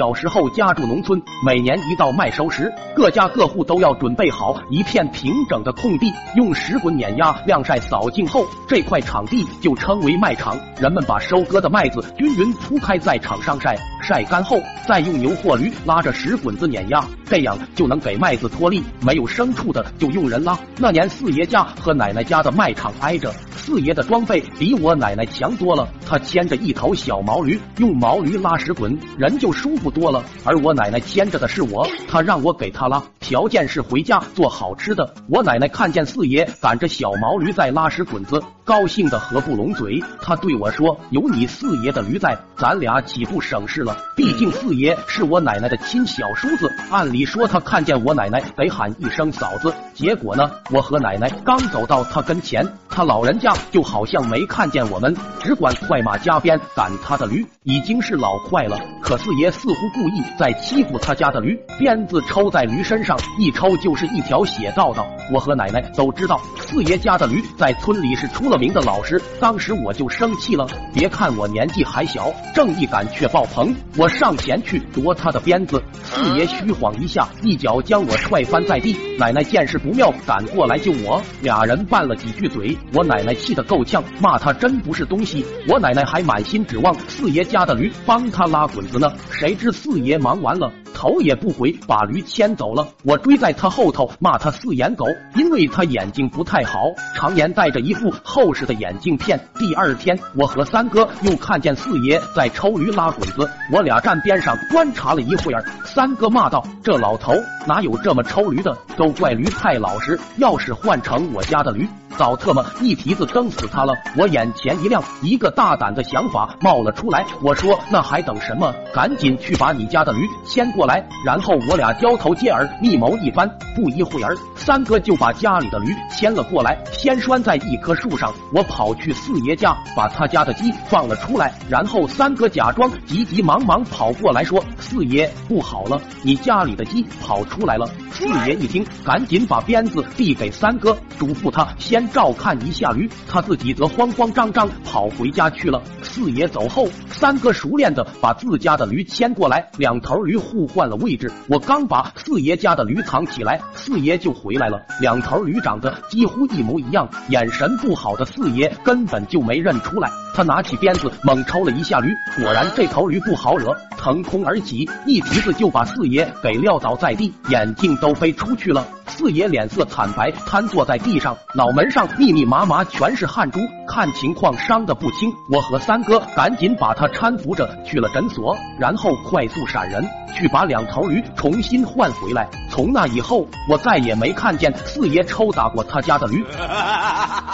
小时候家住农村，每年一到麦收时，各家各户都要准备好一片平整的空地，用石滚碾压、晾晒、扫净后，这块场地就称为麦场。人们把收割的麦子均匀铺开在场上晒，晒干后再用牛或驴拉着石滚子碾压，这样就能给麦子脱粒。没有牲畜的就用人拉。那年四爷家和奶奶家的麦场挨着，四爷的装备比我奶奶强多了，他牵着一头小毛驴，用毛驴拉石滚，人就舒服多了。而我奶奶牵着的是我，他让我给他拉，条件是回家做好吃的。我奶奶看见四爷赶着小毛驴在拉屎滚子，高兴的合不拢嘴。他对我说：“有你四爷的驴在，咱俩岂不省事了？毕竟四爷是我奶奶的亲小叔子，按理说他看见我奶奶得喊一声嫂子。结果呢，我和奶奶刚走到他跟前，他老人家就好像没看见我们，只管快马加鞭赶他的驴，已经是老快了。可四爷似乎故意在欺负他家的驴，鞭子抽在驴身上，一抽就是一条血道道。我和奶奶都知道，四爷家的驴在村里是出了名的老实。当时我就生气了，别看我年纪还小，正义感却爆棚。我上前去夺他的鞭子，四爷虚晃一下，一脚将我踹翻在地。奶奶见势不妙，赶过来救我，俩人拌了几句嘴。我奶奶气得够呛，骂他真不是东西。我奶奶还满心指望四爷家的驴帮他拉滚子呢，谁知四爷忙完了。头也不回，把驴牵走了。我追在他后头，骂他四眼狗，因为他眼睛不太好，常年戴着一副厚实的眼镜片。第二天，我和三哥又看见四爷在抽驴拉滚子，我俩站边上观察了一会儿。三哥骂道：“这老头哪有这么抽驴的？都怪驴太老实，要是换成我家的驴。”早特么一蹄子蹬死他了！我眼前一亮，一个大胆的想法冒了出来。我说：“那还等什么？赶紧去把你家的驴牵过来！”然后我俩交头接耳，密谋一番。不一会儿，三哥就把家里的驴牵了过来，先拴在一棵树上。我跑去四爷家，把他家的鸡放了出来。然后三哥假装急急忙忙跑过来，说：“四爷，不好了，你家里的鸡跑出来了。”四爷一听，赶紧把鞭子递给三哥，嘱咐他先照看一下驴，他自己则慌慌张张跑回家去了。四爷走后，三哥熟练的把自家的驴牵过来，两头驴互换了位置。我刚把四爷家的驴藏起来，四爷就回来了。两头驴长得几乎一模一样，眼神不好的四爷根本就没认出来。他拿起鞭子猛抽了一下驴，果然这头驴不好惹，腾空而起，一蹄子就把四爷给撂倒在地，眼镜都飞出去了。四爷脸色惨白，瘫坐在地上，脑门上密密麻麻全是汗珠，看情况伤得不轻。我和三哥赶紧把他搀扶着去了诊所，然后快速闪人去把两头驴重新换回来。从那以后，我再也没看见四爷抽打过他家的驴。